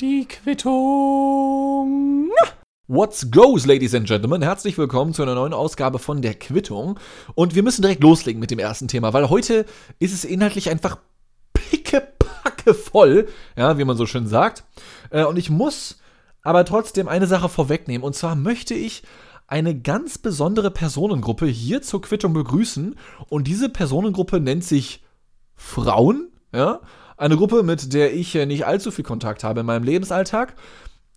Die Quittung. What's goes, Ladies and Gentlemen? Herzlich willkommen zu einer neuen Ausgabe von der Quittung. Und wir müssen direkt loslegen mit dem ersten Thema, weil heute ist es inhaltlich einfach pickepacke voll, ja, wie man so schön sagt. Äh, und ich muss aber trotzdem eine Sache vorwegnehmen. Und zwar möchte ich eine ganz besondere Personengruppe hier zur Quittung begrüßen. Und diese Personengruppe nennt sich Frauen, ja. Eine Gruppe, mit der ich nicht allzu viel Kontakt habe in meinem Lebensalltag.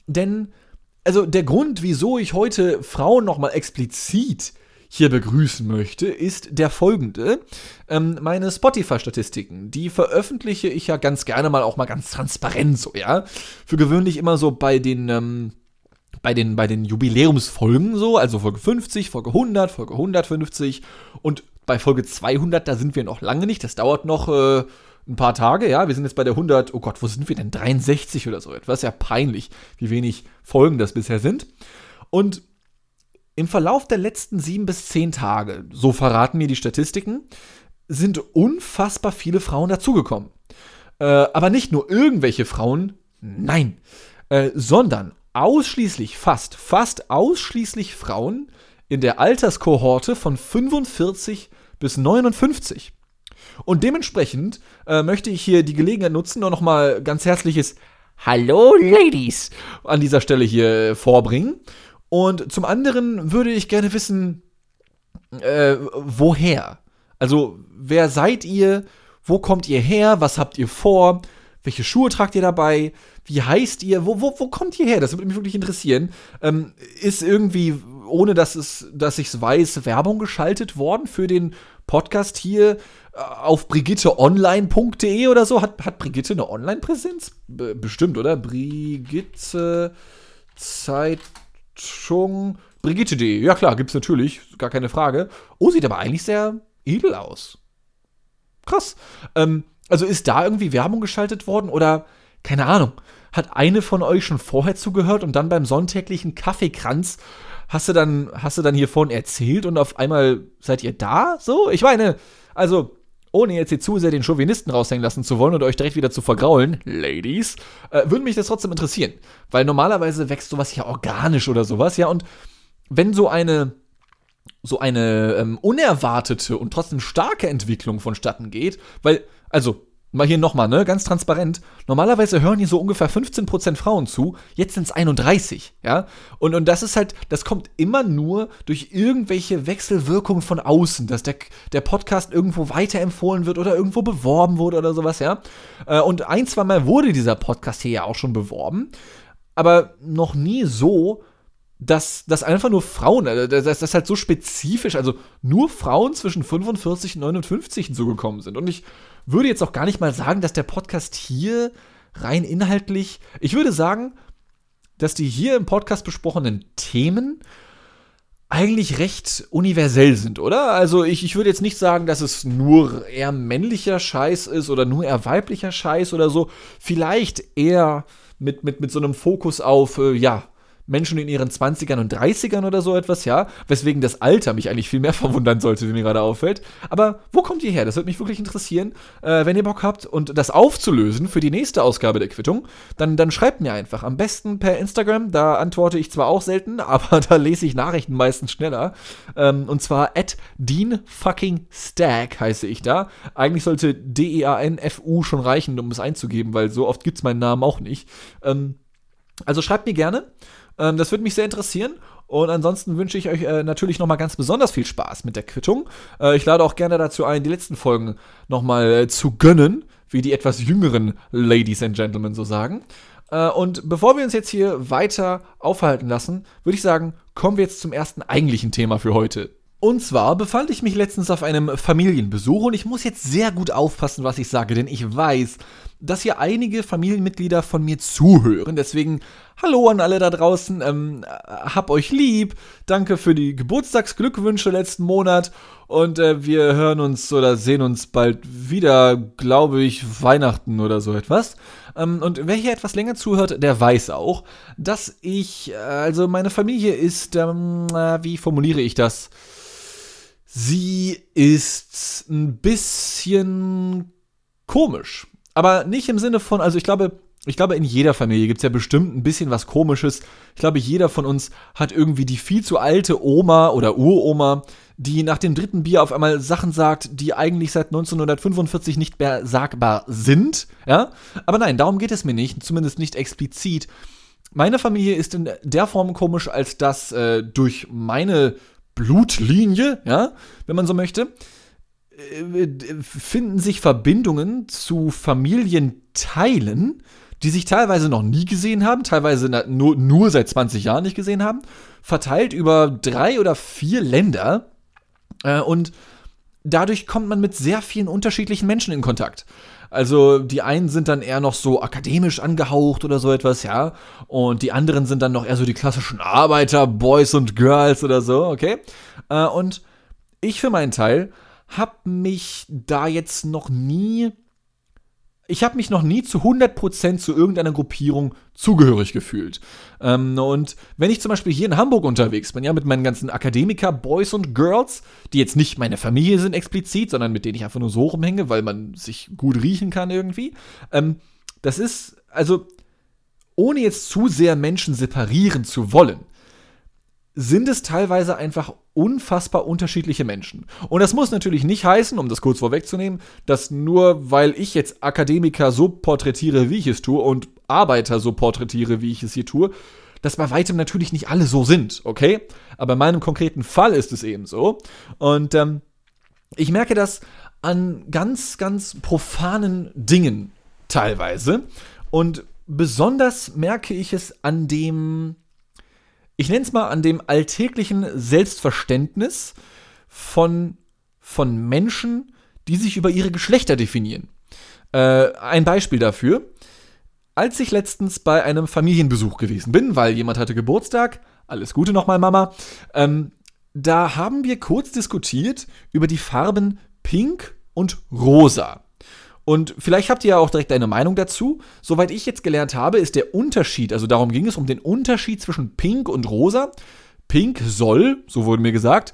Denn, also der Grund, wieso ich heute Frauen nochmal explizit hier begrüßen möchte, ist der folgende. Ähm, meine Spotify-Statistiken, die veröffentliche ich ja ganz gerne mal auch mal ganz transparent so, ja. Für gewöhnlich immer so bei den, ähm, bei den, bei den Jubiläumsfolgen so, also Folge 50, Folge 100, Folge 150 und bei Folge 200, da sind wir noch lange nicht, das dauert noch, äh, ein paar Tage, ja. Wir sind jetzt bei der 100, oh Gott, wo sind wir denn? 63 oder so etwas. Ja, peinlich, wie wenig Folgen das bisher sind. Und im Verlauf der letzten sieben bis zehn Tage, so verraten mir die Statistiken, sind unfassbar viele Frauen dazugekommen. Äh, aber nicht nur irgendwelche Frauen, nein, äh, sondern ausschließlich, fast, fast ausschließlich Frauen in der Alterskohorte von 45 bis 59. Und dementsprechend äh, möchte ich hier die Gelegenheit nutzen und nochmal ganz herzliches Hallo Ladies an dieser Stelle hier vorbringen. Und zum anderen würde ich gerne wissen, äh, woher? Also, wer seid ihr? Wo kommt ihr her? Was habt ihr vor? Welche Schuhe tragt ihr dabei? Wie heißt ihr? Wo, wo, wo kommt ihr her? Das würde mich wirklich interessieren. Ähm, ist irgendwie, ohne dass, dass ich es weiß, Werbung geschaltet worden für den Podcast hier äh, auf brigitteonline.de oder so? Hat, hat Brigitte eine Online-Präsenz? Bestimmt, oder? Brigitte Zeitung. Brigitte.de. Ja klar, gibt's natürlich, gar keine Frage. Oh, sieht aber eigentlich sehr edel aus. Krass. Ähm, also ist da irgendwie Werbung geschaltet worden oder keine Ahnung. Hat eine von euch schon vorher zugehört und dann beim sonntäglichen Kaffeekranz hast du dann, hast du dann hiervon erzählt und auf einmal seid ihr da? So? Ich meine, also, ohne jetzt hier zu sehr den Chauvinisten raushängen lassen zu wollen oder euch direkt wieder zu vergraulen, Ladies, äh, würde mich das trotzdem interessieren. Weil normalerweise wächst sowas ja organisch oder sowas, ja, und wenn so eine so eine ähm, unerwartete und trotzdem starke Entwicklung vonstatten geht, weil, also, mal hier nochmal, ne, ganz transparent. Normalerweise hören hier so ungefähr 15% Frauen zu, jetzt sind es 31, ja. Und, und das ist halt, das kommt immer nur durch irgendwelche Wechselwirkungen von außen, dass der, der Podcast irgendwo weiterempfohlen wird oder irgendwo beworben wurde oder sowas, ja. Äh, und ein, zwei Mal wurde dieser Podcast hier ja auch schon beworben, aber noch nie so, dass, dass einfach nur Frauen, äh, das, das ist halt so spezifisch, also nur Frauen zwischen 45 und 59 hinzugekommen sind. Und ich würde jetzt auch gar nicht mal sagen, dass der Podcast hier rein inhaltlich, ich würde sagen, dass die hier im Podcast besprochenen Themen eigentlich recht universell sind, oder? Also ich, ich würde jetzt nicht sagen, dass es nur eher männlicher Scheiß ist oder nur eher weiblicher Scheiß oder so. Vielleicht eher mit, mit, mit so einem Fokus auf, äh, ja, Menschen in ihren 20ern und 30ern oder so etwas, ja. Weswegen das Alter mich eigentlich viel mehr verwundern sollte, wie mir gerade auffällt. Aber wo kommt ihr her? Das würde mich wirklich interessieren. Äh, wenn ihr Bock habt und das aufzulösen für die nächste Ausgabe der Quittung, dann, dann schreibt mir einfach. Am besten per Instagram. Da antworte ich zwar auch selten, aber da lese ich Nachrichten meistens schneller. Ähm, und zwar at Dean fucking Stack heiße ich da. Eigentlich sollte D-E-A-N-F-U schon reichen, um es einzugeben, weil so oft gibt es meinen Namen auch nicht. Ähm, also schreibt mir gerne. Ähm, das würde mich sehr interessieren. Und ansonsten wünsche ich euch äh, natürlich nochmal ganz besonders viel Spaß mit der Quittung. Äh, ich lade auch gerne dazu ein, die letzten Folgen nochmal äh, zu gönnen, wie die etwas jüngeren Ladies and Gentlemen so sagen. Äh, und bevor wir uns jetzt hier weiter aufhalten lassen, würde ich sagen, kommen wir jetzt zum ersten eigentlichen Thema für heute. Und zwar befand ich mich letztens auf einem Familienbesuch und ich muss jetzt sehr gut aufpassen, was ich sage, denn ich weiß, dass hier einige Familienmitglieder von mir zuhören. Deswegen hallo an alle da draußen, ähm, hab euch lieb, danke für die Geburtstagsglückwünsche letzten Monat und äh, wir hören uns oder sehen uns bald wieder, glaube ich, Weihnachten oder so etwas. Ähm, und wer hier etwas länger zuhört, der weiß auch, dass ich, äh, also meine Familie ist, ähm, äh, wie formuliere ich das? Sie ist ein bisschen komisch. Aber nicht im Sinne von, also ich glaube, ich glaube, in jeder Familie gibt es ja bestimmt ein bisschen was Komisches. Ich glaube, jeder von uns hat irgendwie die viel zu alte Oma oder Uroma, die nach dem dritten Bier auf einmal Sachen sagt, die eigentlich seit 1945 nicht mehr sagbar sind. Ja? Aber nein, darum geht es mir nicht, zumindest nicht explizit. Meine Familie ist in der Form komisch, als dass äh, durch meine Blutlinie, ja, wenn man so möchte, äh, finden sich Verbindungen zu Familienteilen, die sich teilweise noch nie gesehen haben, teilweise nur, nur seit 20 Jahren nicht gesehen haben, verteilt über drei oder vier Länder. Äh, und dadurch kommt man mit sehr vielen unterschiedlichen Menschen in Kontakt. Also die einen sind dann eher noch so akademisch angehaucht oder so etwas, ja. Und die anderen sind dann noch eher so die klassischen Arbeiter, Boys und Girls oder so, okay. Äh, und ich für meinen Teil habe mich da jetzt noch nie ich habe mich noch nie zu 100% zu irgendeiner Gruppierung zugehörig gefühlt. Ähm, und wenn ich zum Beispiel hier in Hamburg unterwegs bin, ja, mit meinen ganzen Akademiker, Boys und Girls, die jetzt nicht meine Familie sind explizit, sondern mit denen ich einfach nur so rumhänge, weil man sich gut riechen kann irgendwie, ähm, das ist, also, ohne jetzt zu sehr Menschen separieren zu wollen, sind es teilweise einfach unfassbar unterschiedliche Menschen. Und das muss natürlich nicht heißen, um das kurz vorwegzunehmen, dass nur weil ich jetzt Akademiker so porträtiere, wie ich es tue, und Arbeiter so porträtiere, wie ich es hier tue, dass bei weitem natürlich nicht alle so sind, okay? Aber in meinem konkreten Fall ist es eben so. Und ähm, ich merke das an ganz, ganz profanen Dingen teilweise. Und besonders merke ich es an dem ich nenne es mal an dem alltäglichen Selbstverständnis von, von Menschen, die sich über ihre Geschlechter definieren. Äh, ein Beispiel dafür. Als ich letztens bei einem Familienbesuch gewesen bin, weil jemand hatte Geburtstag, alles Gute nochmal, Mama, ähm, da haben wir kurz diskutiert über die Farben Pink und Rosa. Und vielleicht habt ihr ja auch direkt eine Meinung dazu. Soweit ich jetzt gelernt habe, ist der Unterschied, also darum ging es um den Unterschied zwischen Pink und Rosa. Pink soll, so wurde mir gesagt,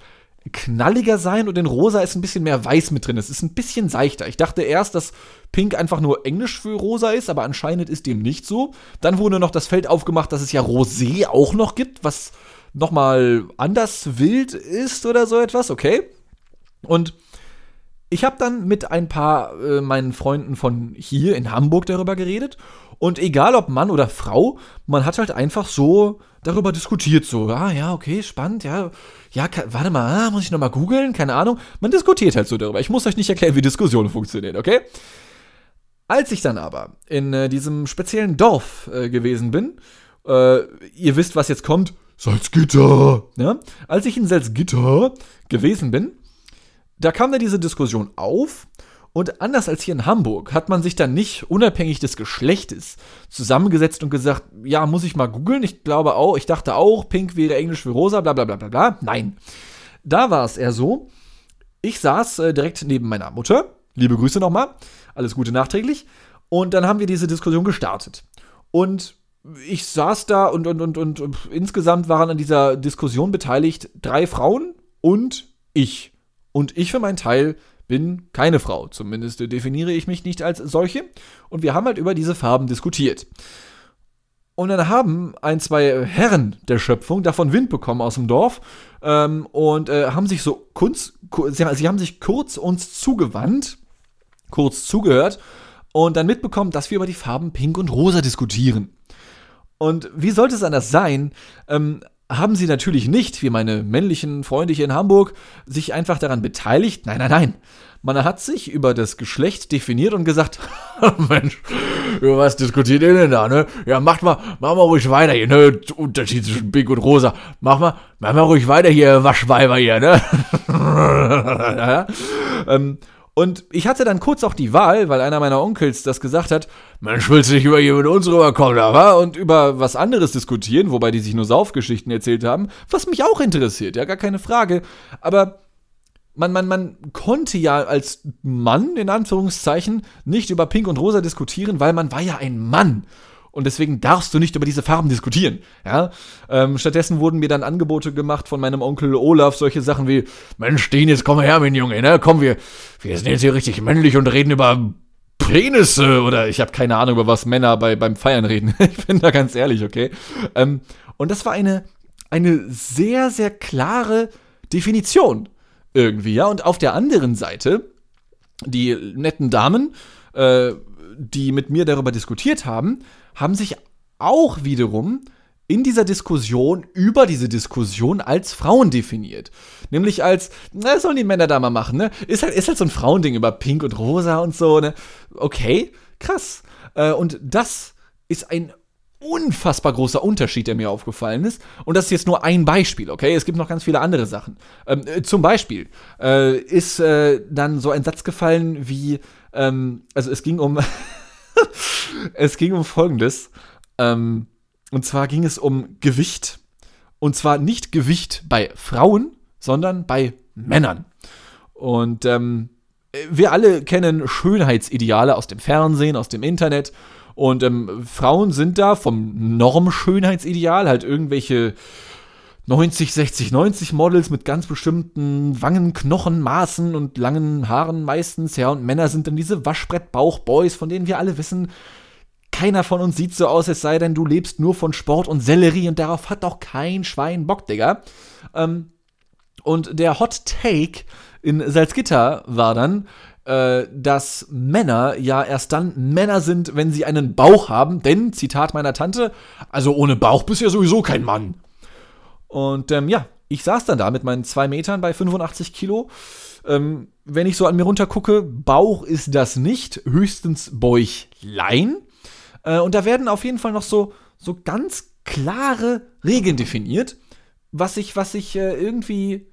knalliger sein und in Rosa ist ein bisschen mehr Weiß mit drin. Es ist ein bisschen seichter. Ich dachte erst, dass Pink einfach nur Englisch für Rosa ist, aber anscheinend ist dem nicht so. Dann wurde noch das Feld aufgemacht, dass es ja Rosé auch noch gibt, was nochmal anders wild ist oder so etwas, okay? Und ich habe dann mit ein paar äh, meinen Freunden von hier in Hamburg darüber geredet. Und egal ob Mann oder Frau, man hat halt einfach so darüber diskutiert. So, ah ja, okay, spannend, ja. Ja, warte mal, ah, muss ich nochmal googeln? Keine Ahnung. Man diskutiert halt so darüber. Ich muss euch nicht erklären, wie Diskussionen funktionieren, okay? Als ich dann aber in äh, diesem speziellen Dorf äh, gewesen bin, äh, ihr wisst, was jetzt kommt, Salzgitter, ja? Als ich in Salzgitter gewesen bin, da kam dann diese Diskussion auf und anders als hier in Hamburg hat man sich dann nicht unabhängig des Geschlechtes zusammengesetzt und gesagt, ja, muss ich mal googeln. Ich glaube auch, ich dachte auch, Pink wäre Englisch für rosa, bla bla bla bla bla. Nein. Da war es eher so, ich saß äh, direkt neben meiner Mutter. Liebe Grüße nochmal. Alles Gute nachträglich. Und dann haben wir diese Diskussion gestartet. Und ich saß da und, und, und, und, und insgesamt waren an dieser Diskussion beteiligt drei Frauen und ich. Und ich für meinen Teil bin keine Frau. Zumindest definiere ich mich nicht als solche. Und wir haben halt über diese Farben diskutiert. Und dann haben ein, zwei Herren der Schöpfung davon Wind bekommen aus dem Dorf ähm, und äh, haben sich so kurz, sie, sie haben sich kurz uns zugewandt, kurz zugehört und dann mitbekommen, dass wir über die Farben Pink und Rosa diskutieren. Und wie sollte es anders sein? Ähm, haben sie natürlich nicht, wie meine männlichen Freunde hier in Hamburg, sich einfach daran beteiligt. Nein, nein, nein. Man hat sich über das Geschlecht definiert und gesagt, Mensch, über was diskutiert ihr denn da, ne? Ja, macht mal, mach mal ruhig weiter hier, ne? Unterschied zwischen Pink und Rosa. Mach mal, mach mal ruhig weiter hier, Waschweiber hier, ne? ja, ähm, und ich hatte dann kurz auch die Wahl, weil einer meiner Onkels das gesagt hat, Mensch, willst du nicht über mit uns rüberkommen, aber? Und über was anderes diskutieren, wobei die sich nur Saufgeschichten erzählt haben, was mich auch interessiert, ja, gar keine Frage. Aber man, man, man konnte ja als Mann, in Anführungszeichen, nicht über Pink und Rosa diskutieren, weil man war ja ein Mann und deswegen darfst du nicht über diese Farben diskutieren. Ja? Ähm, stattdessen wurden mir dann Angebote gemacht von meinem Onkel Olaf, solche Sachen wie, Mensch, Dean, jetzt komm her, mein Junge, ne? Komm, wir, wir sind jetzt hier richtig männlich und reden über Penisse oder ich habe keine Ahnung, über was Männer bei, beim Feiern reden. ich bin da ganz ehrlich, okay? Ähm, und das war eine, eine sehr, sehr klare Definition irgendwie, ja. Und auf der anderen Seite, die netten Damen, äh, die mit mir darüber diskutiert haben, haben sich auch wiederum in dieser Diskussion über diese Diskussion als Frauen definiert. Nämlich als, na, sollen die Männer da mal machen, ne? Ist halt, ist halt so ein Frauending über Pink und Rosa und so, ne? Okay, krass. Äh, und das ist ein unfassbar großer Unterschied, der mir aufgefallen ist. Und das ist jetzt nur ein Beispiel, okay? Es gibt noch ganz viele andere Sachen. Ähm, äh, zum Beispiel äh, ist äh, dann so ein Satz gefallen wie, ähm, also es ging um, es ging um Folgendes. Ähm, und zwar ging es um Gewicht. Und zwar nicht Gewicht bei Frauen, sondern bei Männern. Und ähm, wir alle kennen Schönheitsideale aus dem Fernsehen, aus dem Internet. Und ähm, Frauen sind da vom Norm-Schönheitsideal halt irgendwelche 90, 60, 90 Models mit ganz bestimmten Wangen, Knochen, Maßen und langen Haaren meistens, ja. Und Männer sind dann diese Waschbrett-Bauch-Boys, von denen wir alle wissen, keiner von uns sieht so aus, es sei denn, du lebst nur von Sport und Sellerie und darauf hat doch kein Schwein Bock, Digga. Ähm, und der Hot Take in Salzgitter war dann, äh, dass Männer ja erst dann Männer sind, wenn sie einen Bauch haben, denn, Zitat meiner Tante, also ohne Bauch bist du ja sowieso kein Mann. Und ähm, ja, ich saß dann da mit meinen zwei Metern bei 85 Kilo. Ähm, wenn ich so an mir runtergucke, Bauch ist das nicht, höchstens Bäuchlein. Äh, und da werden auf jeden Fall noch so, so ganz klare Regeln definiert, was ich, was ich äh, irgendwie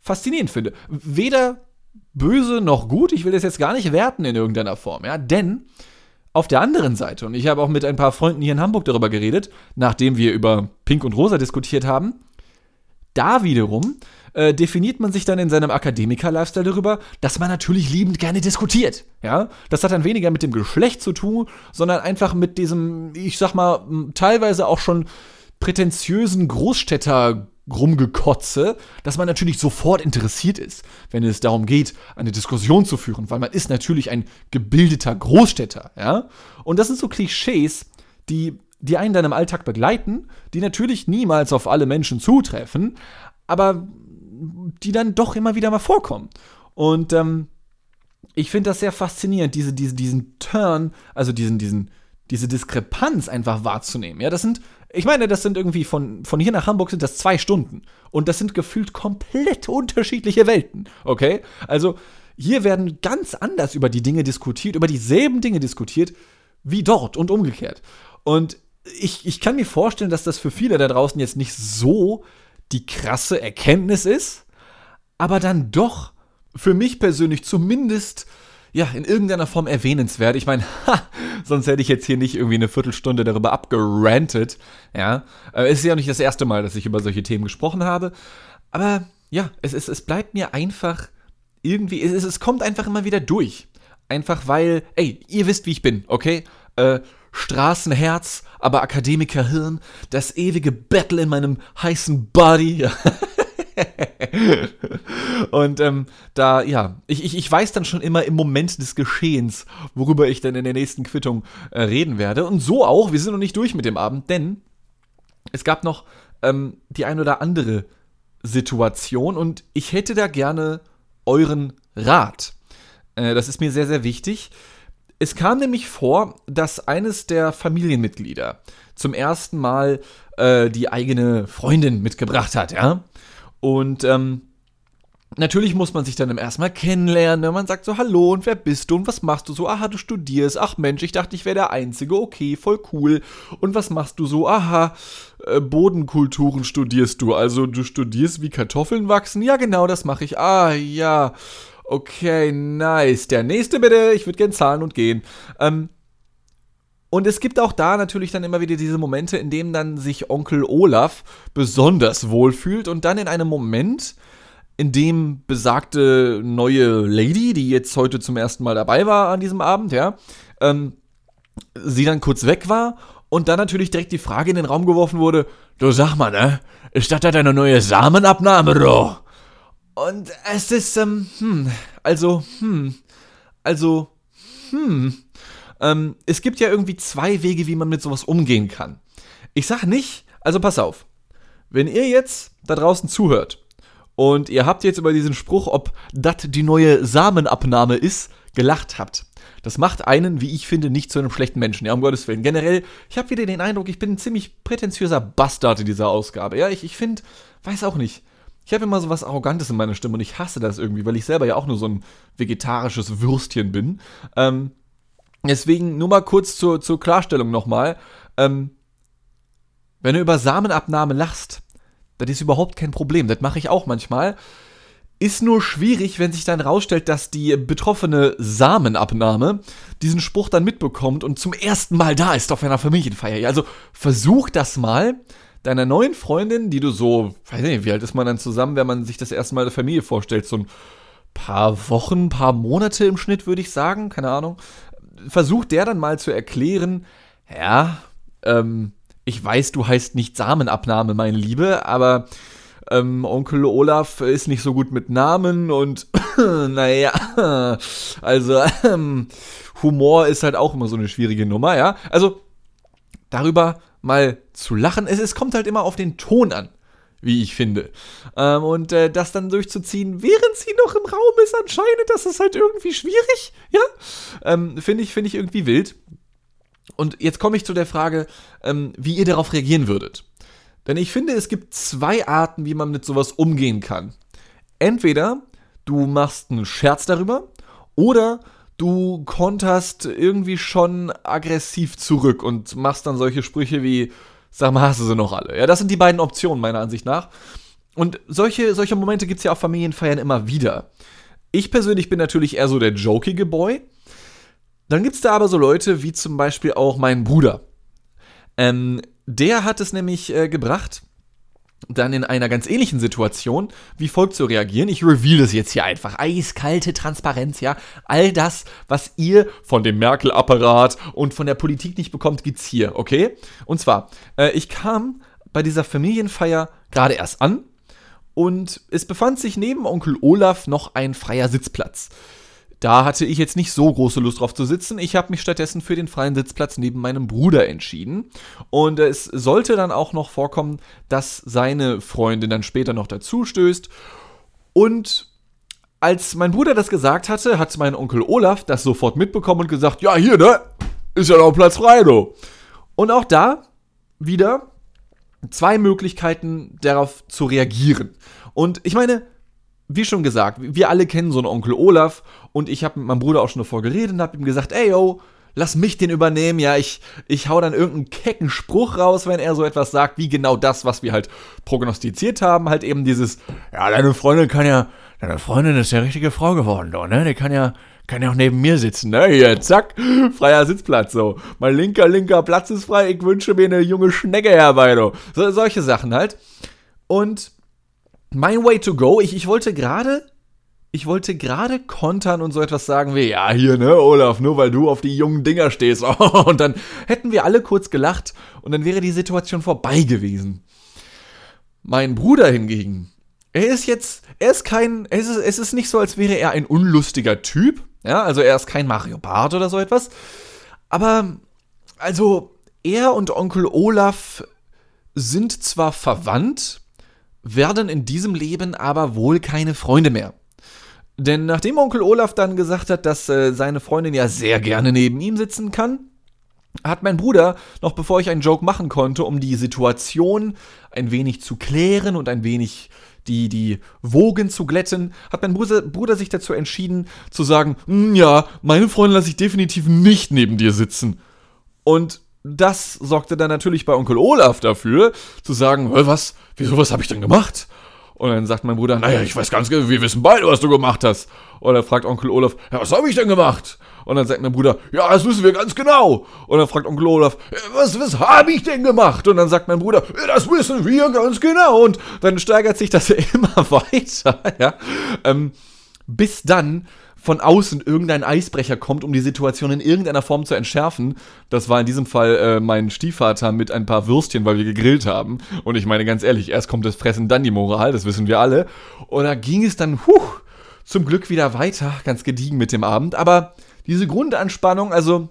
faszinierend finde. Weder böse noch gut, ich will das jetzt gar nicht werten in irgendeiner Form, ja, denn auf der anderen Seite, und ich habe auch mit ein paar Freunden hier in Hamburg darüber geredet, nachdem wir über Pink und Rosa diskutiert haben, da wiederum äh, definiert man sich dann in seinem Akademiker-Lifestyle darüber, dass man natürlich liebend gerne diskutiert. Ja, das hat dann weniger mit dem Geschlecht zu tun, sondern einfach mit diesem, ich sag mal, teilweise auch schon prätentiösen Großstädter Rumgekotze, dass man natürlich sofort interessiert ist, wenn es darum geht, eine Diskussion zu führen, weil man ist natürlich ein gebildeter Großstädter, ja? Und das sind so Klischees, die die einen dann im Alltag begleiten, die natürlich niemals auf alle Menschen zutreffen, aber die dann doch immer wieder mal vorkommen. Und ähm, ich finde das sehr faszinierend, diese, diese, diesen Turn, also diesen, diesen, diese Diskrepanz einfach wahrzunehmen. Ja, das sind, ich meine, das sind irgendwie von, von hier nach Hamburg sind das zwei Stunden. Und das sind gefühlt komplett unterschiedliche Welten. Okay? Also, hier werden ganz anders über die Dinge diskutiert, über dieselben Dinge diskutiert, wie dort und umgekehrt. Und ich, ich kann mir vorstellen, dass das für viele da draußen jetzt nicht so die krasse Erkenntnis ist, aber dann doch für mich persönlich zumindest ja, in irgendeiner Form erwähnenswert. Ich meine, sonst hätte ich jetzt hier nicht irgendwie eine Viertelstunde darüber abgerantet. Ja, äh, es ist ja nicht das erste Mal, dass ich über solche Themen gesprochen habe. Aber ja, es, es, es bleibt mir einfach irgendwie, es, es kommt einfach immer wieder durch. Einfach weil, ey, ihr wisst, wie ich bin, okay? Äh, Straßenherz, aber Akademikerhirn, das ewige Battle in meinem heißen Body. und ähm, da, ja, ich, ich, ich weiß dann schon immer im Moment des Geschehens, worüber ich dann in der nächsten Quittung äh, reden werde. Und so auch, wir sind noch nicht durch mit dem Abend, denn es gab noch ähm, die ein oder andere Situation und ich hätte da gerne euren Rat. Äh, das ist mir sehr, sehr wichtig. Es kam nämlich vor, dass eines der Familienmitglieder zum ersten Mal äh, die eigene Freundin mitgebracht hat, ja. Und ähm, natürlich muss man sich dann im ersten Mal kennenlernen. Ne? Man sagt so, hallo und wer bist du und was machst du so? Aha, du studierst. Ach Mensch, ich dachte, ich wäre der Einzige. Okay, voll cool. Und was machst du so? Aha, äh, Bodenkulturen studierst du. Also du studierst, wie Kartoffeln wachsen? Ja, genau, das mache ich. Ah, ja. Okay, nice. Der nächste bitte. Ich würde gern zahlen und gehen. Ähm, und es gibt auch da natürlich dann immer wieder diese Momente, in denen dann sich Onkel Olaf besonders wohlfühlt und dann in einem Moment, in dem besagte neue Lady, die jetzt heute zum ersten Mal dabei war an diesem Abend, ja, ähm, sie dann kurz weg war und dann natürlich direkt die Frage in den Raum geworfen wurde, du sag mal, ne, ist das deine neue Samenabnahme, doch? Und es ist, ähm, hm, also, hm, also, hm, ähm, es gibt ja irgendwie zwei Wege, wie man mit sowas umgehen kann. Ich sag nicht, also pass auf, wenn ihr jetzt da draußen zuhört und ihr habt jetzt über diesen Spruch, ob das die neue Samenabnahme ist, gelacht habt. Das macht einen, wie ich finde, nicht zu einem schlechten Menschen. Ja, um Gottes Willen. Generell, ich habe wieder den Eindruck, ich bin ein ziemlich prätentiöser Bastard in dieser Ausgabe. Ja, ich, ich finde, weiß auch nicht. Ich habe immer so was Arrogantes in meiner Stimme und ich hasse das irgendwie, weil ich selber ja auch nur so ein vegetarisches Würstchen bin. Ähm, deswegen nur mal kurz zur, zur Klarstellung nochmal. Ähm, wenn du über Samenabnahme lachst, das ist überhaupt kein Problem. Das mache ich auch manchmal. Ist nur schwierig, wenn sich dann rausstellt, dass die betroffene Samenabnahme diesen Spruch dann mitbekommt und zum ersten Mal da ist auf einer Familienfeier. Also versuch das mal deiner neuen Freundin, die du so, weiß nicht, wie alt ist man dann zusammen, wenn man sich das erste Mal der Familie vorstellt? So ein paar Wochen, paar Monate im Schnitt, würde ich sagen, keine Ahnung. Versuch der dann mal zu erklären, ja, ähm, ich weiß, du heißt nicht Samenabnahme, meine Liebe, aber ähm, Onkel Olaf ist nicht so gut mit Namen und naja, also ähm, Humor ist halt auch immer so eine schwierige Nummer, ja. Also darüber mal zu lachen, es, es kommt halt immer auf den Ton an wie ich finde. Ähm, und äh, das dann durchzuziehen, während sie noch im Raum ist, anscheinend, das ist halt irgendwie schwierig, ja? Ähm, finde ich, finde ich irgendwie wild. Und jetzt komme ich zu der Frage, ähm, wie ihr darauf reagieren würdet. Denn ich finde, es gibt zwei Arten, wie man mit sowas umgehen kann. Entweder du machst einen Scherz darüber oder du konterst irgendwie schon aggressiv zurück und machst dann solche Sprüche wie, sag mal, hast du sie noch alle? Ja, das sind die beiden Optionen meiner Ansicht nach. Und solche, solche Momente gibt es ja auf Familienfeiern immer wieder. Ich persönlich bin natürlich eher so der jokige Boy. Dann gibt es da aber so Leute wie zum Beispiel auch mein Bruder. Ähm, der hat es nämlich äh, gebracht, dann in einer ganz ähnlichen Situation wie folgt zu reagieren. Ich reveal das jetzt hier einfach. Eiskalte Transparenz, ja. All das, was ihr von dem Merkel-Apparat und von der Politik nicht bekommt, gibt's hier, okay? Und zwar, äh, ich kam bei dieser Familienfeier gerade erst an und es befand sich neben Onkel Olaf noch ein freier Sitzplatz. Da hatte ich jetzt nicht so große Lust drauf zu sitzen. Ich habe mich stattdessen für den freien Sitzplatz neben meinem Bruder entschieden. Und es sollte dann auch noch vorkommen, dass seine Freundin dann später noch dazu stößt. Und als mein Bruder das gesagt hatte, hat mein Onkel Olaf das sofort mitbekommen und gesagt, ja, hier, ne? Ist ja noch Platz frei, du. Und auch da wieder zwei Möglichkeiten darauf zu reagieren. Und ich meine, wie schon gesagt, wir alle kennen so einen Onkel Olaf und ich habe mit meinem Bruder auch schon davor geredet und habe ihm gesagt, ey yo, lass mich den übernehmen, ja, ich, ich hau dann irgendeinen kecken Spruch raus, wenn er so etwas sagt, wie genau das, was wir halt prognostiziert haben, halt eben dieses, ja, deine Freundin kann ja, deine Freundin ist ja richtige Frau geworden, doch, ne, die kann ja, kann ja auch neben mir sitzen, ne, hier, zack, freier Sitzplatz, so, mein linker, linker Platz ist frei, ich wünsche mir eine junge Schnecke herbei, so, solche Sachen halt, und mein Way to go, ich, ich wollte gerade, ich wollte gerade kontern und so etwas sagen wie, ja, hier, ne, Olaf, nur weil du auf die jungen Dinger stehst. und dann hätten wir alle kurz gelacht und dann wäre die Situation vorbei gewesen. Mein Bruder hingegen, er ist jetzt, er ist kein, es ist, es ist nicht so, als wäre er ein unlustiger Typ. Ja, also er ist kein Mario Bart oder so etwas. Aber, also, er und Onkel Olaf sind zwar verwandt, werden in diesem Leben aber wohl keine Freunde mehr. Denn nachdem Onkel Olaf dann gesagt hat, dass äh, seine Freundin ja sehr gerne neben ihm sitzen kann, hat mein Bruder, noch bevor ich einen Joke machen konnte, um die Situation ein wenig zu klären und ein wenig die, die Wogen zu glätten, hat mein Bruder, Bruder sich dazu entschieden zu sagen, hm, ja, meine Freundin lasse ich definitiv nicht neben dir sitzen. Und das sorgte dann natürlich bei Onkel Olaf dafür, zu sagen, was, wieso, was habe ich denn gemacht? Und dann sagt mein Bruder, naja, ich weiß ganz genau, wir wissen beide, was du gemacht hast. Und dann fragt Onkel Olaf, ja, was habe ich denn gemacht? Und dann sagt mein Bruder, ja, das wissen wir ganz genau. Und dann fragt Onkel Olaf, was, was habe ich denn gemacht? Und dann sagt mein Bruder, das wissen wir ganz genau. Und dann steigert sich das immer weiter, ja. Ähm, bis dann von außen irgendein Eisbrecher kommt, um die Situation in irgendeiner Form zu entschärfen. Das war in diesem Fall äh, mein Stiefvater mit ein paar Würstchen, weil wir gegrillt haben. Und ich meine ganz ehrlich, erst kommt das Fressen, dann die Moral, das wissen wir alle. Und da ging es dann, huh, zum Glück wieder weiter, ganz gediegen mit dem Abend. Aber diese Grundanspannung, also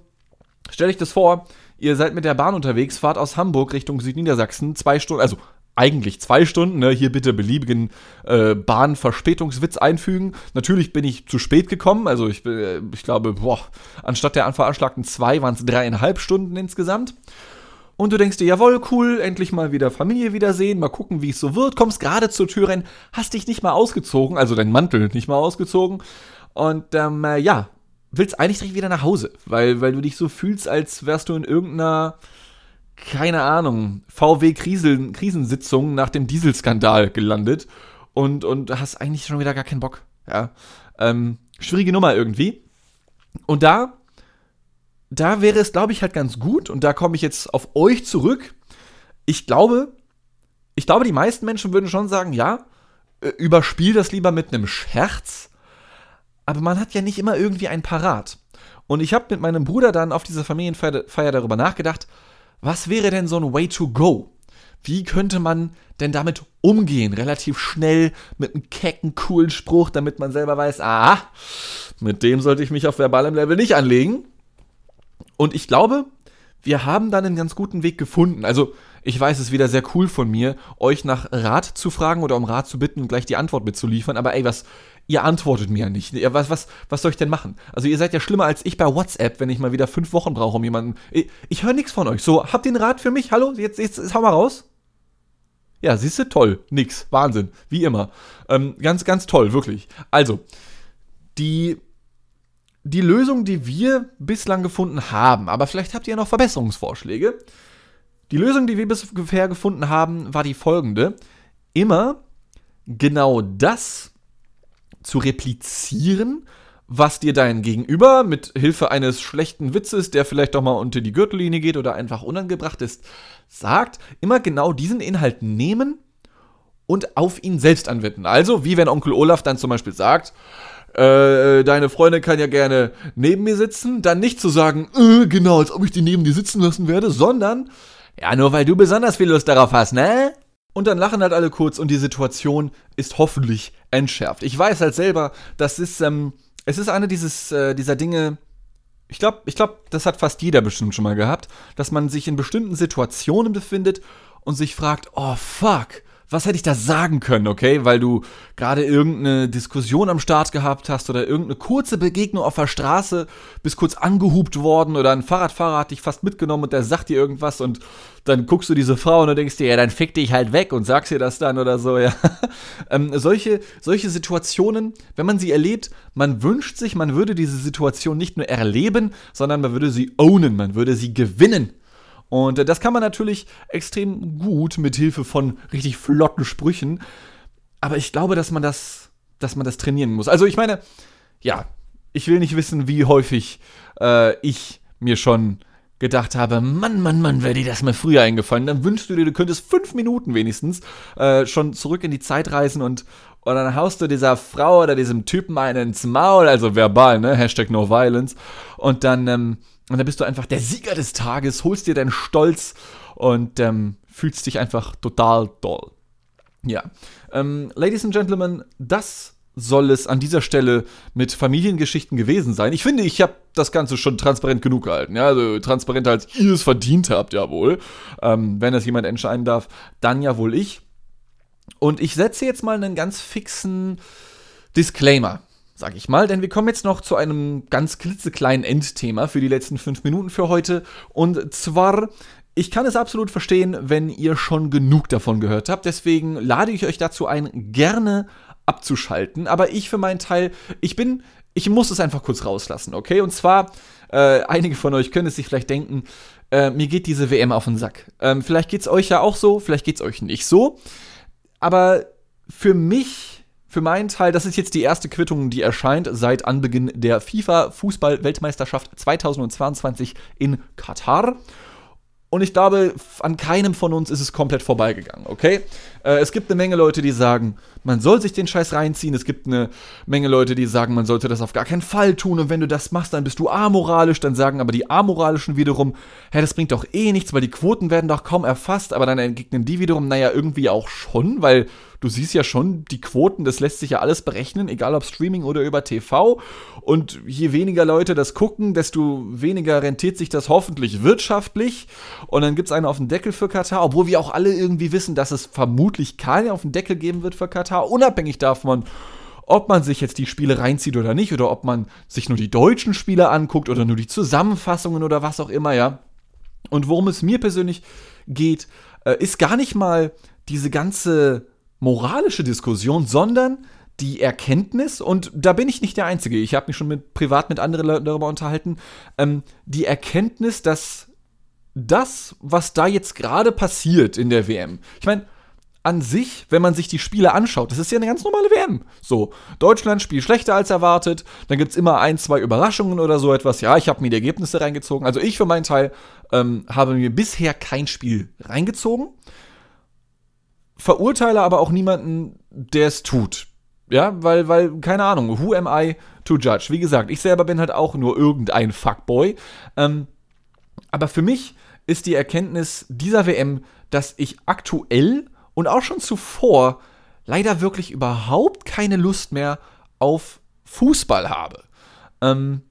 stell euch das vor, ihr seid mit der Bahn unterwegs, fahrt aus Hamburg Richtung Südniedersachsen, zwei Stunden, also eigentlich zwei Stunden, ne? hier bitte beliebigen äh, Bahnverspätungswitz einfügen. Natürlich bin ich zu spät gekommen, also ich, äh, ich glaube, boah, anstatt der veranschlagten zwei waren es dreieinhalb Stunden insgesamt. Und du denkst dir, jawohl, cool, endlich mal wieder Familie wiedersehen, mal gucken, wie es so wird. Kommst gerade zur Tür rein, hast dich nicht mal ausgezogen, also dein Mantel nicht mal ausgezogen. Und ähm, äh, ja, willst eigentlich direkt wieder nach Hause, weil, weil du dich so fühlst, als wärst du in irgendeiner, keine Ahnung, VW-Krisensitzung nach dem Dieselskandal gelandet und, und hast eigentlich schon wieder gar keinen Bock. Ja. Ähm, schwierige Nummer irgendwie. Und da da wäre es, glaube ich, halt ganz gut, und da komme ich jetzt auf euch zurück. Ich glaube, ich glaube, die meisten Menschen würden schon sagen, ja, äh, überspiel das lieber mit einem Scherz. Aber man hat ja nicht immer irgendwie einen Parat. Und ich habe mit meinem Bruder dann auf dieser Familienfeier darüber nachgedacht, was wäre denn so ein Way to go? Wie könnte man denn damit umgehen? Relativ schnell mit einem kecken, coolen Spruch, damit man selber weiß, ah, mit dem sollte ich mich auf verbalem Level nicht anlegen. Und ich glaube, wir haben dann einen ganz guten Weg gefunden. Also, ich weiß, es ist wieder sehr cool von mir, euch nach Rat zu fragen oder um Rat zu bitten und gleich die Antwort mitzuliefern. Aber ey, was, ihr antwortet mir ja nicht. Was, was, was soll ich denn machen? Also, ihr seid ja schlimmer als ich bei WhatsApp, wenn ich mal wieder fünf Wochen brauche, um jemanden. Ich, ich höre nichts von euch. So, habt ihr einen Rat für mich? Hallo? Jetzt, jetzt, jetzt hau mal raus. Ja, siehst du, toll. Nix. Wahnsinn. Wie immer. Ähm, ganz, ganz toll, wirklich. Also, die die Lösung, die wir bislang gefunden haben, aber vielleicht habt ihr noch Verbesserungsvorschläge. Die Lösung, die wir bisher gefunden haben, war die folgende. Immer genau das zu replizieren, was dir dein Gegenüber mit Hilfe eines schlechten Witzes, der vielleicht doch mal unter die Gürtellinie geht oder einfach unangebracht ist, sagt, immer genau diesen Inhalt nehmen und auf ihn selbst anwenden. Also, wie wenn Onkel Olaf dann zum Beispiel sagt, äh, deine Freundin kann ja gerne neben mir sitzen, dann nicht zu sagen, äh, genau, als ob ich die neben dir sitzen lassen werde, sondern, ja, nur weil du besonders viel Lust darauf hast, ne? Und dann lachen halt alle kurz und die Situation ist hoffentlich entschärft. Ich weiß halt selber, das ist, ähm, es ist eine dieses, äh, dieser Dinge, ich glaube, ich glaube, das hat fast jeder bestimmt schon mal gehabt, dass man sich in bestimmten Situationen befindet und sich fragt, oh fuck, was hätte ich da sagen können, okay? Weil du gerade irgendeine Diskussion am Start gehabt hast oder irgendeine kurze Begegnung auf der Straße, bist kurz angehupt worden oder ein Fahrradfahrer hat dich fast mitgenommen und der sagt dir irgendwas und dann guckst du diese Frau und du denkst dir, ja, dann fick dich halt weg und sagst ihr das dann oder so, ja. ähm, solche, solche Situationen, wenn man sie erlebt, man wünscht sich, man würde diese Situation nicht nur erleben, sondern man würde sie ownen, man würde sie gewinnen. Und äh, das kann man natürlich extrem gut mit Hilfe von richtig flotten Sprüchen. Aber ich glaube, dass man das, dass man das trainieren muss. Also ich meine, ja, ich will nicht wissen, wie häufig äh, ich mir schon gedacht habe, Mann, Mann, Mann, wäre dir das mal früher eingefallen. Dann wünschst du dir, du könntest fünf Minuten wenigstens äh, schon zurück in die Zeit reisen und, und dann haust du dieser Frau oder diesem Typen einen ins Maul, also verbal, ne? Hashtag no violence. Und dann, ähm, und dann bist du einfach der Sieger des Tages, holst dir deinen Stolz und ähm, fühlst dich einfach total toll. Ja. Ähm, Ladies and Gentlemen, das soll es an dieser Stelle mit Familiengeschichten gewesen sein. Ich finde, ich habe das Ganze schon transparent genug gehalten. Ja, also transparenter als ihr es verdient habt, jawohl. Ähm, wenn das jemand entscheiden darf, dann ja wohl ich. Und ich setze jetzt mal einen ganz fixen Disclaimer sag ich mal, denn wir kommen jetzt noch zu einem ganz klitzekleinen Endthema für die letzten fünf Minuten für heute. Und zwar, ich kann es absolut verstehen, wenn ihr schon genug davon gehört habt. Deswegen lade ich euch dazu ein, gerne abzuschalten. Aber ich für meinen Teil, ich bin, ich muss es einfach kurz rauslassen, okay? Und zwar, äh, einige von euch können es sich vielleicht denken, äh, mir geht diese WM auf den Sack. Ähm, vielleicht geht es euch ja auch so, vielleicht geht es euch nicht so. Aber für mich für meinen Teil, das ist jetzt die erste Quittung, die erscheint seit Anbeginn der FIFA-Fußball-Weltmeisterschaft 2022 in Katar. Und ich glaube, an keinem von uns ist es komplett vorbeigegangen, okay? Äh, es gibt eine Menge Leute, die sagen, man soll sich den Scheiß reinziehen. Es gibt eine Menge Leute, die sagen, man sollte das auf gar keinen Fall tun. Und wenn du das machst, dann bist du amoralisch. Dann sagen aber die Amoralischen wiederum, hä, das bringt doch eh nichts, weil die Quoten werden doch kaum erfasst. Aber dann entgegnen die wiederum, naja, irgendwie auch schon, weil du siehst ja schon, die Quoten, das lässt sich ja alles berechnen, egal ob Streaming oder über TV. Und je weniger Leute das gucken, desto weniger rentiert sich das hoffentlich wirtschaftlich. Und dann gibt es einen auf den Deckel für Katar, obwohl wir auch alle irgendwie wissen, dass es vermutlich keinen auf den Deckel geben wird für Katar, unabhängig davon, ob man sich jetzt die Spiele reinzieht oder nicht, oder ob man sich nur die deutschen Spiele anguckt oder nur die Zusammenfassungen oder was auch immer, ja. Und worum es mir persönlich geht, äh, ist gar nicht mal diese ganze moralische Diskussion, sondern die Erkenntnis, und da bin ich nicht der Einzige, ich habe mich schon mit, privat mit anderen Leuten darüber unterhalten, ähm, die Erkenntnis, dass das, was da jetzt gerade passiert in der WM, ich meine, an sich, wenn man sich die Spiele anschaut, das ist ja eine ganz normale WM. So, Deutschland spielt schlechter als erwartet, dann gibt es immer ein, zwei Überraschungen oder so etwas. Ja, ich habe mir die Ergebnisse reingezogen. Also ich für meinen Teil ähm, habe mir bisher kein Spiel reingezogen verurteile aber auch niemanden, der es tut. Ja, weil, weil, keine Ahnung, who am I to judge? Wie gesagt, ich selber bin halt auch nur irgendein Fuckboy. Ähm, aber für mich ist die Erkenntnis dieser WM, dass ich aktuell und auch schon zuvor leider wirklich überhaupt keine Lust mehr auf Fußball habe. Ähm,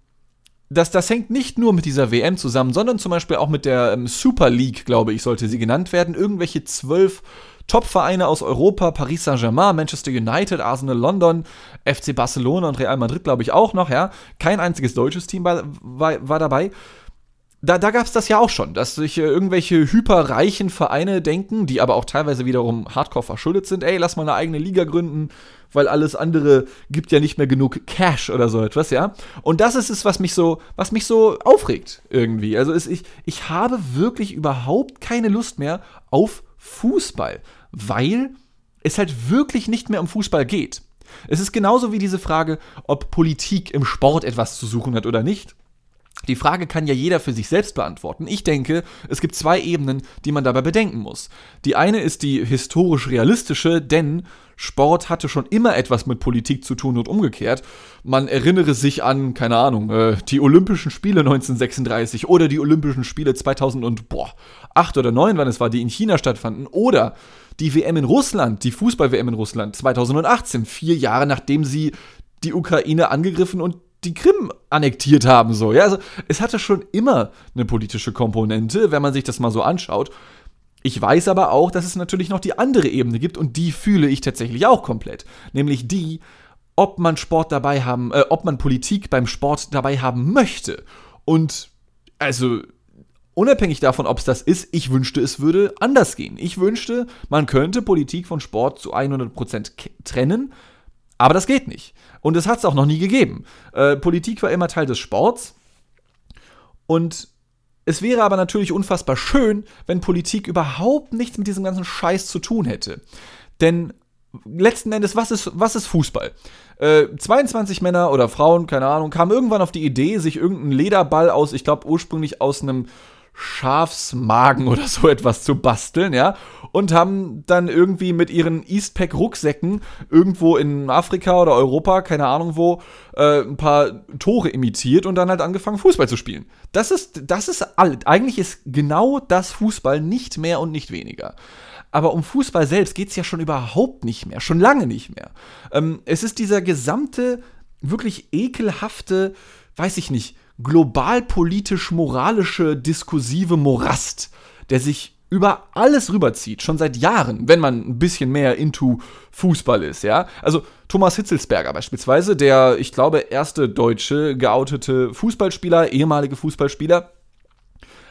das, das hängt nicht nur mit dieser WM zusammen, sondern zum Beispiel auch mit der ähm, Super League, glaube ich, sollte sie genannt werden. Irgendwelche zwölf Top-Vereine aus Europa, Paris Saint-Germain, Manchester United, Arsenal London, FC Barcelona und Real Madrid, glaube ich, auch noch, ja. Kein einziges deutsches Team war, war, war dabei. Da, da gab es das ja auch schon, dass sich äh, irgendwelche hyperreichen Vereine denken, die aber auch teilweise wiederum hardcore verschuldet sind, ey, lass mal eine eigene Liga gründen, weil alles andere gibt ja nicht mehr genug Cash oder so etwas, ja. Und das ist es, was mich so, was mich so aufregt irgendwie. Also ist, ich, ich habe wirklich überhaupt keine Lust mehr auf Fußball weil es halt wirklich nicht mehr um Fußball geht. Es ist genauso wie diese Frage, ob Politik im Sport etwas zu suchen hat oder nicht. Die Frage kann ja jeder für sich selbst beantworten. Ich denke, es gibt zwei Ebenen, die man dabei bedenken muss. Die eine ist die historisch-realistische, denn Sport hatte schon immer etwas mit Politik zu tun und umgekehrt. Man erinnere sich an, keine Ahnung, äh, die Olympischen Spiele 1936 oder die Olympischen Spiele 2008 oder 2009, wann es war, die in China stattfanden, oder die WM in Russland, die Fußball-WM in Russland 2018, vier Jahre nachdem sie die Ukraine angegriffen und die Krim annektiert haben, so. Ja, also es hatte schon immer eine politische Komponente, wenn man sich das mal so anschaut. Ich weiß aber auch, dass es natürlich noch die andere Ebene gibt und die fühle ich tatsächlich auch komplett. Nämlich die, ob man Sport dabei haben, äh, ob man Politik beim Sport dabei haben möchte. Und also unabhängig davon, ob es das ist, ich wünschte, es würde anders gehen. Ich wünschte, man könnte Politik von Sport zu 100% trennen, aber das geht nicht. Und es hat es auch noch nie gegeben. Äh, Politik war immer Teil des Sports. Und es wäre aber natürlich unfassbar schön, wenn Politik überhaupt nichts mit diesem ganzen Scheiß zu tun hätte. Denn letzten Endes, was ist, was ist Fußball? Äh, 22 Männer oder Frauen, keine Ahnung, kamen irgendwann auf die Idee, sich irgendeinen Lederball aus, ich glaube ursprünglich aus einem Schafsmagen oder so etwas zu basteln, ja, und haben dann irgendwie mit ihren Eastpack-Rucksäcken irgendwo in Afrika oder Europa, keine Ahnung wo, äh, ein paar Tore imitiert und dann halt angefangen, Fußball zu spielen. Das ist, das ist all, eigentlich ist genau das Fußball nicht mehr und nicht weniger. Aber um Fußball selbst geht es ja schon überhaupt nicht mehr, schon lange nicht mehr. Ähm, es ist dieser gesamte, wirklich ekelhafte, weiß ich nicht, globalpolitisch-moralische diskursive Morast, der sich über alles rüberzieht, schon seit Jahren, wenn man ein bisschen mehr into Fußball ist, ja. Also Thomas Hitzelsberger beispielsweise, der, ich glaube, erste deutsche geoutete Fußballspieler, ehemalige Fußballspieler,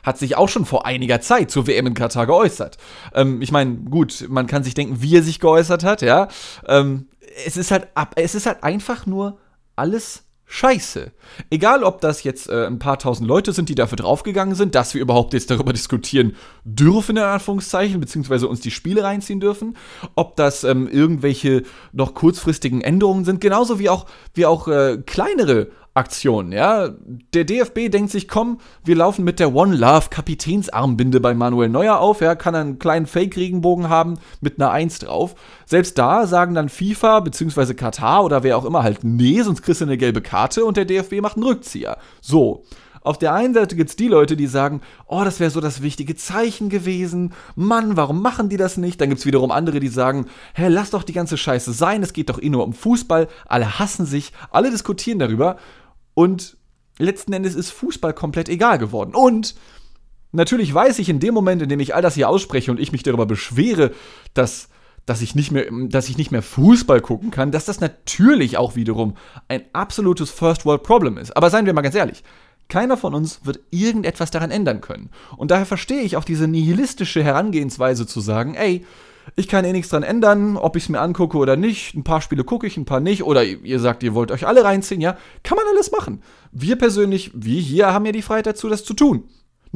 hat sich auch schon vor einiger Zeit zur WM in Katar geäußert. Ähm, ich meine, gut, man kann sich denken, wie er sich geäußert hat, ja. Ähm, es ist halt ab, es ist halt einfach nur alles scheiße. Egal, ob das jetzt äh, ein paar tausend Leute sind, die dafür draufgegangen sind, dass wir überhaupt jetzt darüber diskutieren dürfen, in Anführungszeichen, beziehungsweise uns die Spiele reinziehen dürfen, ob das ähm, irgendwelche noch kurzfristigen Änderungen sind, genauso wie auch, wie auch äh, kleinere Aktion, ja. Der DFB denkt sich, komm, wir laufen mit der One Love Kapitänsarmbinde bei Manuel Neuer auf, ja, kann einen kleinen Fake-Regenbogen haben mit einer Eins drauf. Selbst da sagen dann FIFA bzw. Katar oder wer auch immer halt, nee, sonst kriegst du eine gelbe Karte und der DFB macht einen Rückzieher. So. Auf der einen Seite gibt es die Leute, die sagen, oh, das wäre so das wichtige Zeichen gewesen. Mann, warum machen die das nicht? Dann gibt es wiederum andere, die sagen, hä, lass doch die ganze Scheiße sein, es geht doch eh nur um Fußball. Alle hassen sich, alle diskutieren darüber. Und letzten Endes ist Fußball komplett egal geworden. Und natürlich weiß ich in dem Moment, in dem ich all das hier ausspreche und ich mich darüber beschwere, dass dass ich nicht mehr, dass ich nicht mehr Fußball gucken kann, dass das natürlich auch wiederum ein absolutes First World Problem ist. Aber seien wir mal ganz ehrlich, keiner von uns wird irgendetwas daran ändern können. Und daher verstehe ich auch diese nihilistische Herangehensweise zu sagen, ey, ich kann eh nichts dran ändern, ob ich es mir angucke oder nicht. Ein paar Spiele gucke ich, ein paar nicht. Oder ihr sagt, ihr wollt euch alle reinziehen, ja. Kann man alles machen. Wir persönlich, wir hier, haben ja die Freiheit dazu, das zu tun.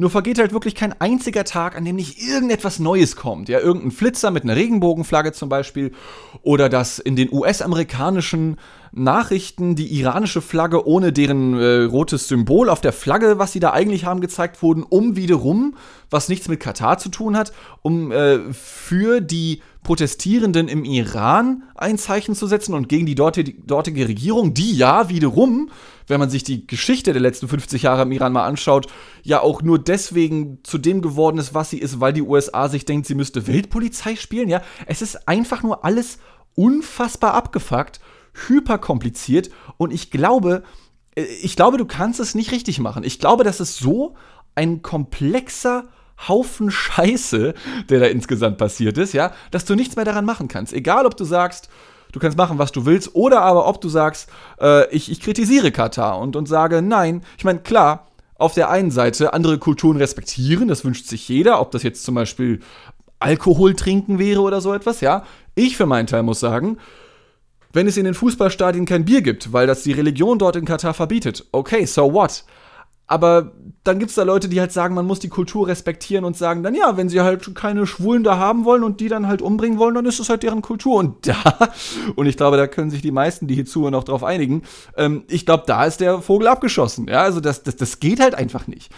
Nur vergeht halt wirklich kein einziger Tag, an dem nicht irgendetwas Neues kommt. Ja, irgendein Flitzer mit einer Regenbogenflagge zum Beispiel. Oder dass in den US-amerikanischen Nachrichten die iranische Flagge ohne deren äh, rotes Symbol auf der Flagge, was sie da eigentlich haben, gezeigt wurden, um wiederum, was nichts mit Katar zu tun hat, um äh, für die Protestierenden im Iran ein Zeichen zu setzen und gegen die dortige, Regierung, die ja wiederum, wenn man sich die Geschichte der letzten 50 Jahre im Iran mal anschaut, ja auch nur deswegen zu dem geworden ist, was sie ist, weil die USA sich denkt, sie müsste Weltpolizei spielen, ja. Es ist einfach nur alles unfassbar abgefuckt, hyperkompliziert und ich glaube, äh, ich glaube, du kannst es nicht richtig machen. Ich glaube, das ist so ein komplexer Haufen Scheiße, der da insgesamt passiert ist, ja, dass du nichts mehr daran machen kannst. Egal, ob du sagst, du kannst machen, was du willst, oder aber ob du sagst, äh, ich, ich kritisiere Katar und, und sage, nein, ich meine, klar, auf der einen Seite andere Kulturen respektieren, das wünscht sich jeder, ob das jetzt zum Beispiel Alkohol trinken wäre oder so etwas, ja. Ich für meinen Teil muss sagen, wenn es in den Fußballstadien kein Bier gibt, weil das die Religion dort in Katar verbietet, okay, so what? Aber dann gibt es da Leute, die halt sagen, man muss die Kultur respektieren und sagen dann, ja, wenn sie halt keine Schwulen da haben wollen und die dann halt umbringen wollen, dann ist es halt deren Kultur. Und da, und ich glaube, da können sich die meisten, die hier zuhören, auch drauf einigen, ähm, ich glaube, da ist der Vogel abgeschossen. Ja, also das, das, das geht halt einfach nicht.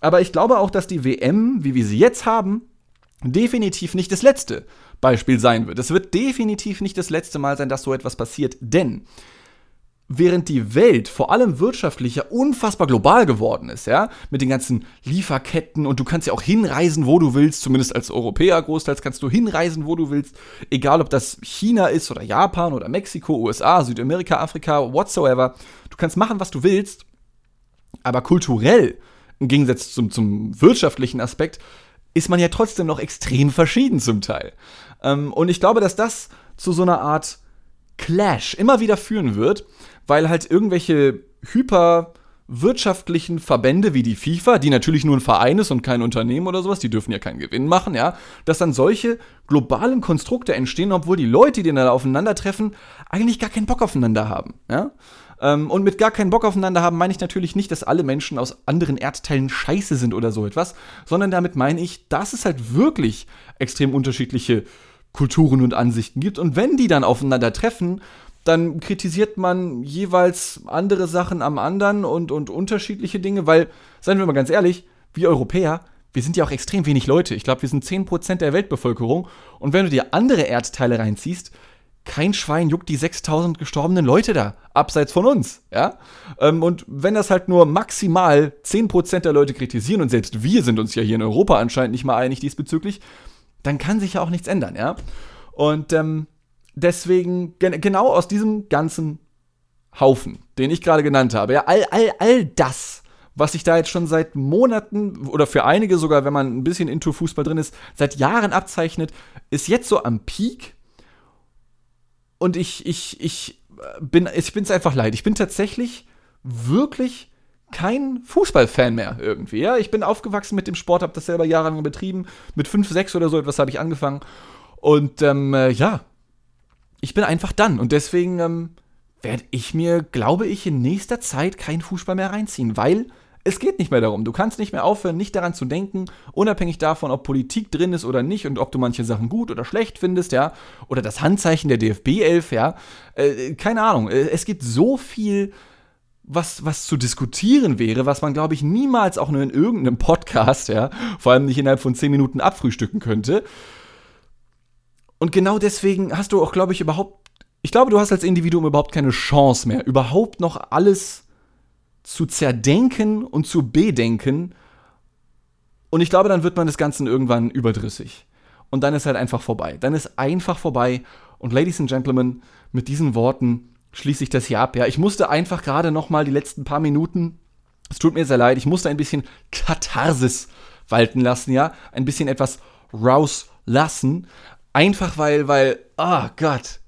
Aber ich glaube auch, dass die WM, wie wir sie jetzt haben, definitiv nicht das letzte Beispiel sein wird. Es wird definitiv nicht das letzte Mal sein, dass so etwas passiert, denn während die Welt vor allem wirtschaftlich ja unfassbar global geworden ist, ja, mit den ganzen Lieferketten und du kannst ja auch hinreisen, wo du willst, zumindest als Europäer großteils kannst du hinreisen, wo du willst, egal ob das China ist oder Japan oder Mexiko, USA, Südamerika, Afrika, whatsoever, du kannst machen, was du willst, aber kulturell, im Gegensatz zum, zum wirtschaftlichen Aspekt, ist man ja trotzdem noch extrem verschieden zum Teil. Ähm, und ich glaube, dass das zu so einer Art Clash immer wieder führen wird, weil halt irgendwelche hyperwirtschaftlichen Verbände wie die FIFA, die natürlich nur ein Verein ist und kein Unternehmen oder sowas, die dürfen ja keinen Gewinn machen, ja, dass dann solche globalen Konstrukte entstehen, obwohl die Leute, die dann da aufeinandertreffen, eigentlich gar keinen Bock aufeinander haben, ja. Ähm, und mit gar keinen Bock aufeinander haben meine ich natürlich nicht, dass alle Menschen aus anderen Erdteilen scheiße sind oder so etwas, sondern damit meine ich, dass es halt wirklich extrem unterschiedliche Kulturen und Ansichten gibt. Und wenn die dann aufeinander treffen, dann kritisiert man jeweils andere Sachen am anderen und, und unterschiedliche Dinge, weil, seien wir mal ganz ehrlich, wir Europäer, wir sind ja auch extrem wenig Leute. Ich glaube, wir sind 10% der Weltbevölkerung. Und wenn du dir andere Erdteile reinziehst, kein Schwein juckt die 6000 gestorbenen Leute da, abseits von uns, ja? Ähm, und wenn das halt nur maximal 10% der Leute kritisieren, und selbst wir sind uns ja hier in Europa anscheinend nicht mal einig diesbezüglich, dann kann sich ja auch nichts ändern, ja? Und ähm, deswegen, gen genau aus diesem ganzen Haufen, den ich gerade genannt habe, ja, all, all, all das, was sich da jetzt schon seit Monaten oder für einige sogar, wenn man ein bisschen into Fußball drin ist, seit Jahren abzeichnet, ist jetzt so am Peak. Und ich, ich, ich bin, ich bin's einfach leid. Ich bin tatsächlich wirklich kein Fußballfan mehr irgendwie. Ja? Ich bin aufgewachsen mit dem Sport, habe das selber jahrelang betrieben. Mit 5, 6 oder so etwas habe ich angefangen. Und ähm, äh, ja, ich bin einfach dann. Und deswegen ähm, werde ich mir, glaube ich, in nächster Zeit keinen Fußball mehr reinziehen, weil es geht nicht mehr darum. Du kannst nicht mehr aufhören, nicht daran zu denken, unabhängig davon, ob Politik drin ist oder nicht und ob du manche Sachen gut oder schlecht findest, ja. Oder das Handzeichen der DFB 11, ja. Äh, keine Ahnung. Äh, es gibt so viel was, was zu diskutieren wäre, was man, glaube ich, niemals auch nur in irgendeinem Podcast, ja, vor allem nicht innerhalb von zehn Minuten abfrühstücken könnte. Und genau deswegen hast du auch, glaube ich, überhaupt, ich glaube, du hast als Individuum überhaupt keine Chance mehr, überhaupt noch alles zu zerdenken und zu bedenken. Und ich glaube, dann wird man des Ganzen irgendwann überdrüssig. Und dann ist halt einfach vorbei. Dann ist einfach vorbei. Und Ladies and Gentlemen, mit diesen Worten schließe ich das hier ab. Ja, ich musste einfach gerade noch mal die letzten paar Minuten, es tut mir sehr leid, ich musste ein bisschen Katharsis walten lassen, ja, ein bisschen etwas rauslassen, einfach weil, weil, ah oh Gott,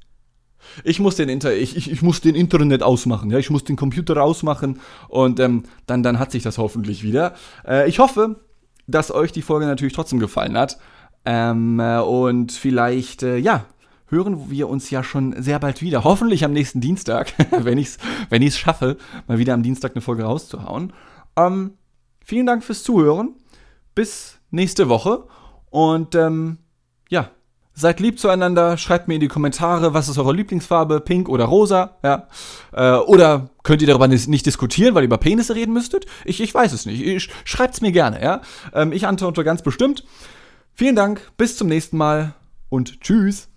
ich muss den Inter ich, ich, ich, muss den Internet ausmachen, ja, ich muss den Computer ausmachen und ähm, dann, dann hat sich das hoffentlich wieder. Äh, ich hoffe, dass euch die Folge natürlich trotzdem gefallen hat. Ähm, äh, und vielleicht, äh, ja, hören wir uns ja schon sehr bald wieder. Hoffentlich am nächsten Dienstag, wenn ich es wenn ich's schaffe, mal wieder am Dienstag eine Folge rauszuhauen. Ähm, vielen Dank fürs Zuhören. Bis nächste Woche. Und ähm, ja, seid lieb zueinander. Schreibt mir in die Kommentare, was ist eure Lieblingsfarbe, pink oder rosa. Ja. Äh, oder könnt ihr darüber nicht diskutieren, weil ihr über Penisse reden müsstet? Ich, ich weiß es nicht. Schreibt es mir gerne. Ja. Ähm, ich antworte ganz bestimmt. Vielen Dank. Bis zum nächsten Mal und tschüss.